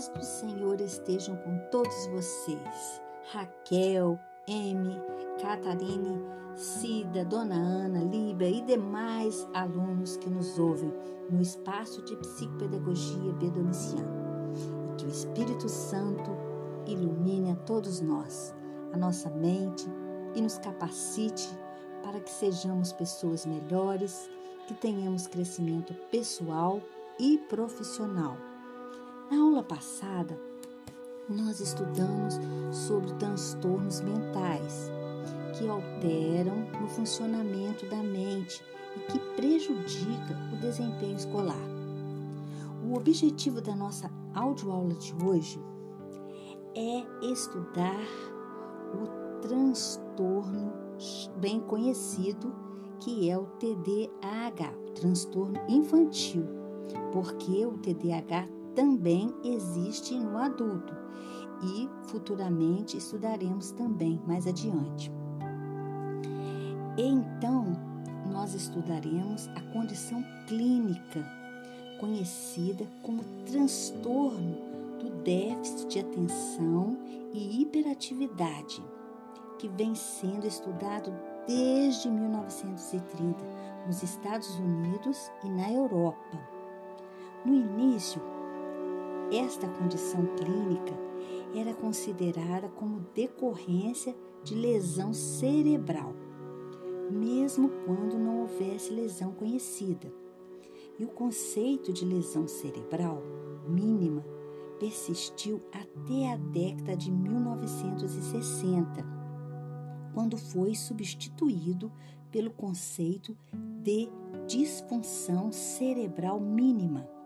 paz do Senhor estejam com todos vocês. Raquel, M, Catarine, Cida, Dona Ana, Líbia e demais alunos que nos ouvem no espaço de psicopedagogia bedomiciana. E que o Espírito Santo ilumine a todos nós, a nossa mente e nos capacite para que sejamos pessoas melhores, que tenhamos crescimento pessoal e profissional. Na aula passada, nós estudamos sobre transtornos mentais que alteram no funcionamento da mente e que prejudica o desempenho escolar. O objetivo da nossa audioaula de hoje é estudar o transtorno bem conhecido que é o TDAH, o transtorno infantil, porque o TDAH também existe no adulto e futuramente estudaremos também mais adiante. Então, nós estudaremos a condição clínica conhecida como transtorno do déficit de atenção e hiperatividade, que vem sendo estudado desde 1930 nos Estados Unidos e na Europa. No início, esta condição clínica era considerada como decorrência de lesão cerebral, mesmo quando não houvesse lesão conhecida. E o conceito de lesão cerebral mínima persistiu até a década de 1960, quando foi substituído pelo conceito de disfunção cerebral mínima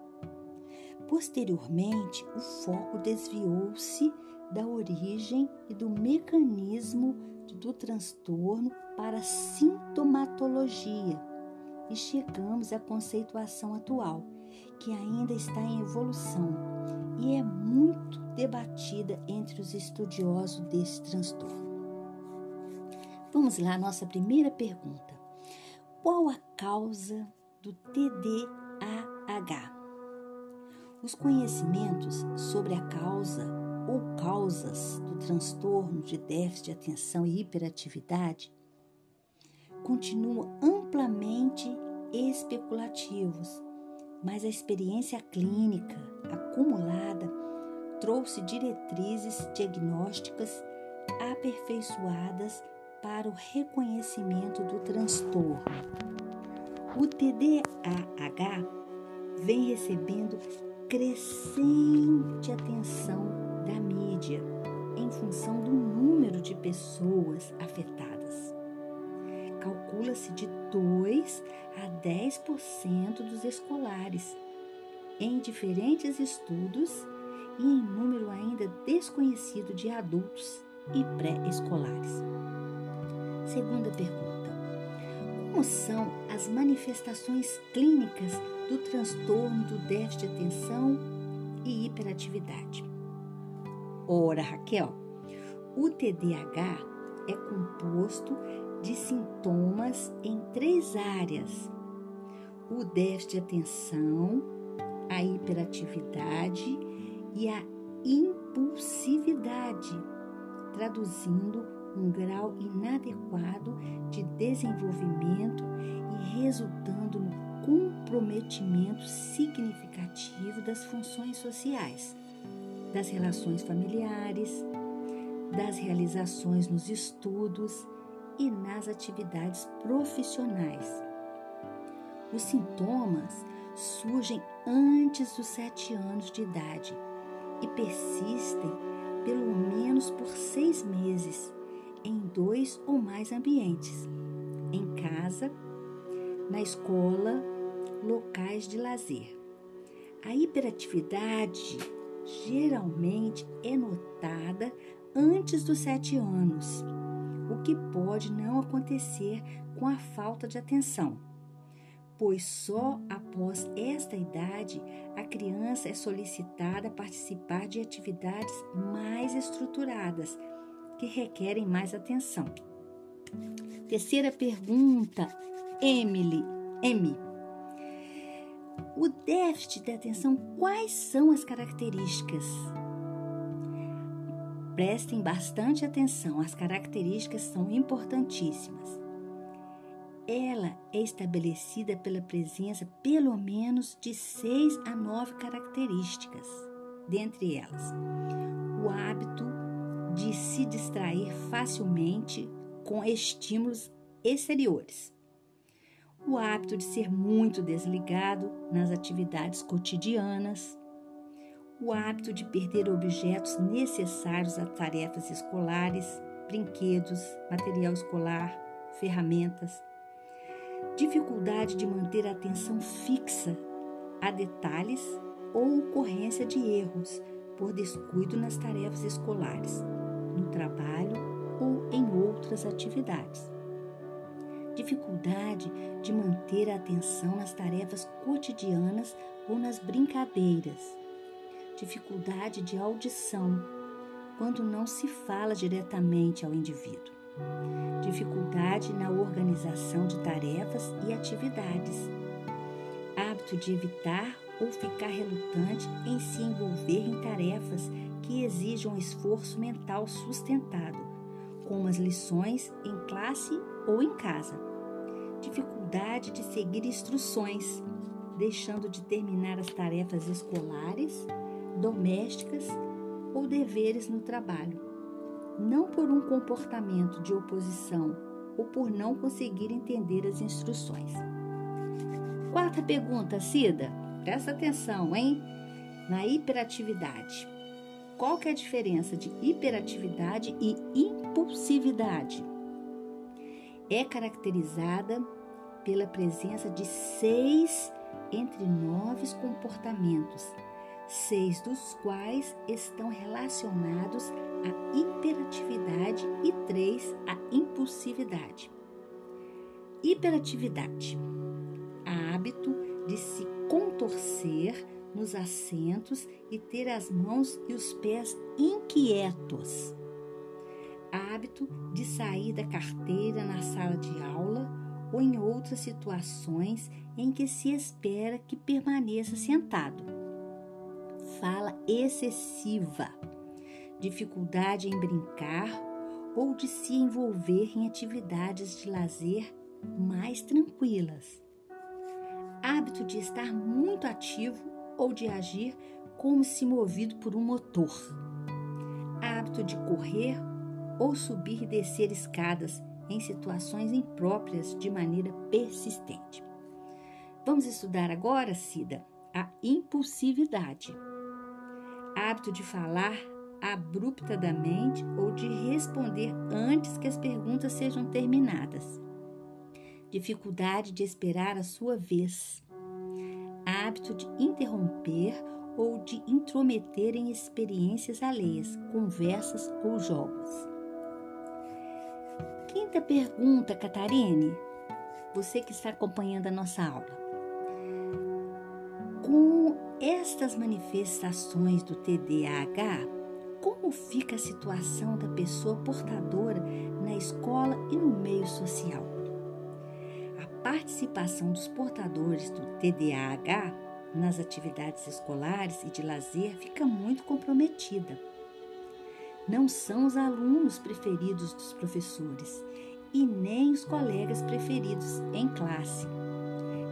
Posteriormente, o foco desviou-se da origem e do mecanismo do transtorno para a sintomatologia e chegamos à conceituação atual, que ainda está em evolução e é muito debatida entre os estudiosos desse transtorno. Vamos lá, nossa primeira pergunta. Qual a causa do TDAH? Os conhecimentos sobre a causa ou causas do transtorno de déficit de atenção e hiperatividade continuam amplamente especulativos, mas a experiência clínica acumulada trouxe diretrizes diagnósticas aperfeiçoadas para o reconhecimento do transtorno. O TDAH vem recebendo crescente atenção da mídia em função do número de pessoas afetadas. Calcula-se de 2 a 10% dos escolares em diferentes estudos e em número ainda desconhecido de adultos e pré-escolares. Segunda pergunta: Como são as manifestações clínicas do transtorno do déficit de atenção e hiperatividade. Ora, Raquel, o TDAH é composto de sintomas em três áreas: o déficit de atenção, a hiperatividade e a impulsividade, traduzindo um grau inadequado de desenvolvimento e resultando no comprometimento significativo das funções sociais, das relações familiares, das realizações nos estudos e nas atividades profissionais. Os sintomas surgem antes dos sete anos de idade e persistem pelo menos por seis meses em dois ou mais ambientes: em casa, na escola locais de lazer. A hiperatividade geralmente é notada antes dos sete anos, o que pode não acontecer com a falta de atenção, pois só após esta idade a criança é solicitada a participar de atividades mais estruturadas que requerem mais atenção. Terceira pergunta, Emily, M. O déficit de atenção, quais são as características? Prestem bastante atenção, as características são importantíssimas. Ela é estabelecida pela presença pelo menos de seis a nove características, dentre elas, o hábito de se distrair facilmente com estímulos exteriores, o hábito de ser muito desligado nas atividades cotidianas, o hábito de perder objetos necessários a tarefas escolares, brinquedos, material escolar, ferramentas, dificuldade de manter a atenção fixa a detalhes ou ocorrência de erros por descuido nas tarefas escolares, no trabalho ou em outras atividades. Dificuldade de manter a atenção nas tarefas cotidianas ou nas brincadeiras, dificuldade de audição quando não se fala diretamente ao indivíduo, dificuldade na organização de tarefas e atividades, hábito de evitar ou ficar relutante em se envolver em tarefas que exijam esforço mental sustentado, como as lições em classe ou em casa. Dificuldade de seguir instruções, deixando de terminar as tarefas escolares, domésticas ou deveres no trabalho. Não por um comportamento de oposição ou por não conseguir entender as instruções. Quarta pergunta, Cida. Presta atenção, hein? Na hiperatividade. Qual que é a diferença de hiperatividade e impulsividade? é caracterizada pela presença de seis entre nove comportamentos, seis dos quais estão relacionados à hiperatividade e três à impulsividade. Hiperatividade hábito de se contorcer nos assentos e ter as mãos e os pés inquietos hábito de sair da carteira na sala de aula ou em outras situações em que se espera que permaneça sentado. Fala excessiva, dificuldade em brincar ou de se envolver em atividades de lazer mais tranquilas. Hábito de estar muito ativo ou de agir como se movido por um motor. Hábito de correr ou subir e descer escadas em situações impróprias de maneira persistente. Vamos estudar agora, Cida, a impulsividade. Hábito de falar abruptamente ou de responder antes que as perguntas sejam terminadas. Dificuldade de esperar a sua vez. Hábito de interromper ou de intrometer em experiências alheias, conversas ou jogos. Quinta pergunta, Catarine. Você que está acompanhando a nossa aula. Com estas manifestações do TDAH, como fica a situação da pessoa portadora na escola e no meio social? Participação dos portadores do TDAH nas atividades escolares e de lazer fica muito comprometida não são os alunos preferidos dos professores e nem os colegas preferidos em classe.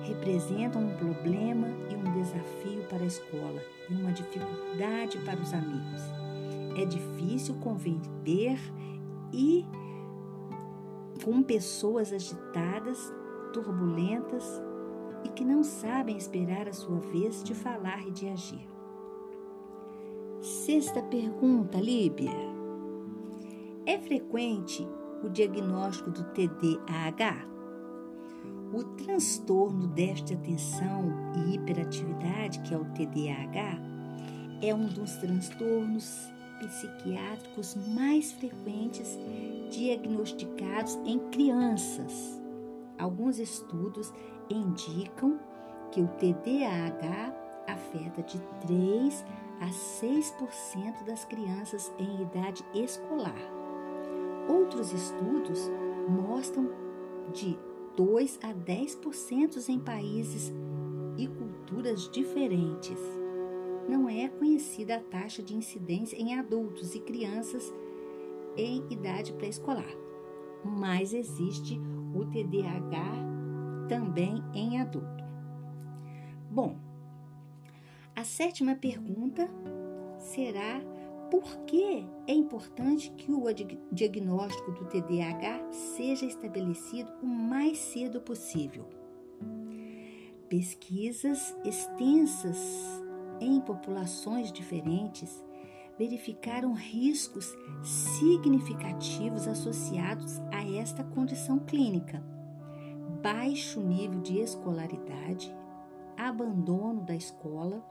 Representam um problema e um desafio para a escola e uma dificuldade para os amigos. É difícil conviver e com pessoas agitadas, turbulentas e que não sabem esperar a sua vez de falar e de agir. Sexta pergunta, Líbia. É frequente o diagnóstico do TDAH? O transtorno déficit de atenção e hiperatividade, que é o TDAH, é um dos transtornos psiquiátricos mais frequentes diagnosticados em crianças. Alguns estudos indicam que o TDAH afeta de 3 a 6% das crianças em idade escolar. Outros estudos mostram de 2 a 10% em países e culturas diferentes. Não é conhecida a taxa de incidência em adultos e crianças em idade pré-escolar, mas existe o TDAH também em adulto. Bom, a sétima pergunta será por que é importante que o diagnóstico do TDAH seja estabelecido o mais cedo possível. Pesquisas extensas em populações diferentes verificaram riscos significativos associados a esta condição clínica: baixo nível de escolaridade, abandono da escola,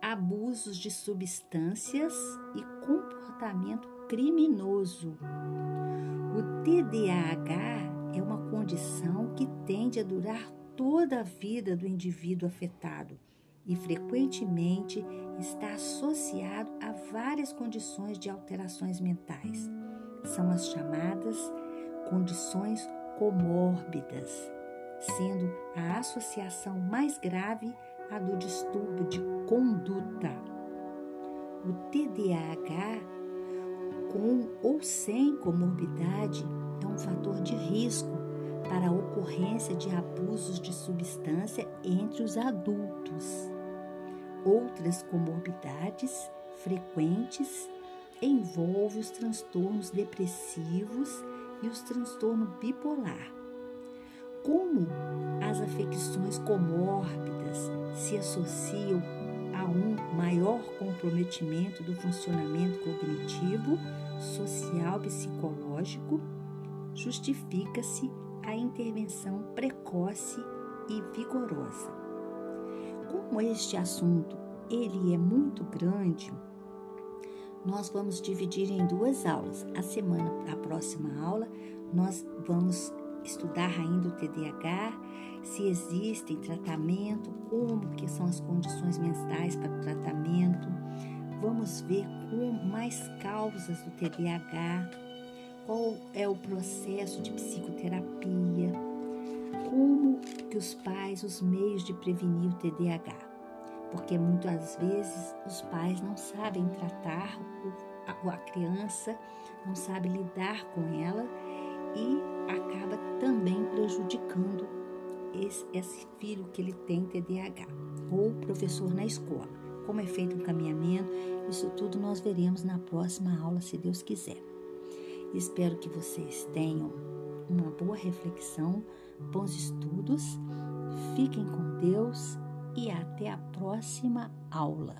abusos de substâncias e comportamento criminoso. O TDAH é uma condição que tende a durar toda a vida do indivíduo afetado e frequentemente está associado a várias condições de alterações mentais. São as chamadas condições comórbidas, sendo a associação mais grave a do distúrbio de conduta. O TDAH, com ou sem comorbidade, é um fator de risco para a ocorrência de abusos de substância entre os adultos. Outras comorbidades frequentes envolvem os transtornos depressivos e os transtornos bipolar. Como as afecções comórbidas se associam a um maior comprometimento do funcionamento cognitivo, social, psicológico, justifica-se a intervenção precoce e vigorosa. Como este assunto ele é muito grande, nós vamos dividir em duas aulas. A semana, a próxima aula, nós vamos estudar ainda o TDAH, se existe tratamento, como que são as condições mentais para o tratamento. Vamos ver com mais causas do TDAH, qual é o processo de psicoterapia, como que os pais, os meios de prevenir o TDAH. Porque muitas vezes os pais não sabem tratar a criança, não sabem lidar com ela e acaba também prejudicando esse, filho que ele tem TDAH ou professor na escola. Como é feito o encaminhamento, isso tudo nós veremos na próxima aula, se Deus quiser. Espero que vocês tenham uma boa reflexão, bons estudos, fiquem com Deus e até a próxima aula.